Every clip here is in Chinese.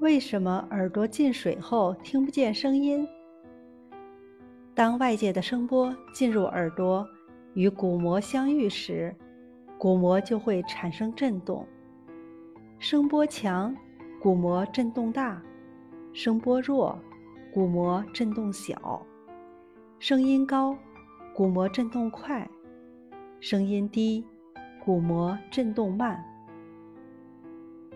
为什么耳朵进水后听不见声音？当外界的声波进入耳朵，与鼓膜相遇时，鼓膜就会产生震动。声波强，鼓膜震动大；声波弱，鼓膜震动小。声音高，鼓膜震动快；声音低，鼓膜震动慢。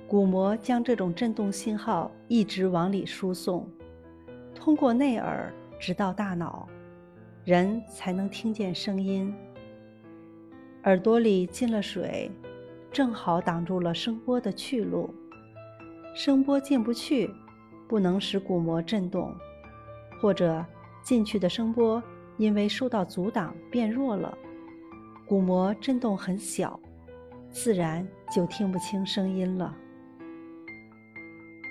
鼓膜将这种振动信号一直往里输送，通过内耳直到大脑，人才能听见声音。耳朵里进了水，正好挡住了声波的去路，声波进不去，不能使鼓膜振动，或者进去的声波因为受到阻挡变弱了，鼓膜振动很小，自然就听不清声音了。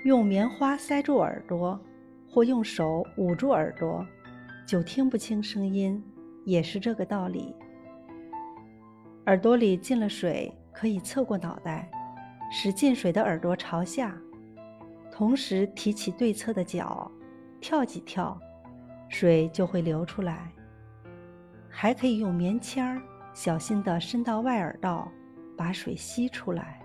用棉花塞住耳朵，或用手捂住耳朵，就听不清声音，也是这个道理。耳朵里进了水，可以侧过脑袋，使进水的耳朵朝下，同时提起对侧的脚，跳几跳，水就会流出来。还可以用棉签儿，小心地伸到外耳道，把水吸出来。